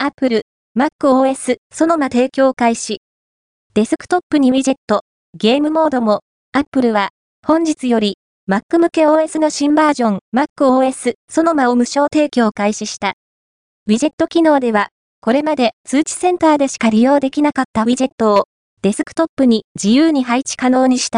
Apple、MacOS、そのま提供開始。デスクトップにウィジェット、ゲームモードも、Apple は、本日より、Mac 向け OS の新バージョン、MacOS、そのまを無償提供開始した。ウィジェット機能では、これまで通知センターでしか利用できなかったウィジェットを、デスクトップに自由に配置可能にした。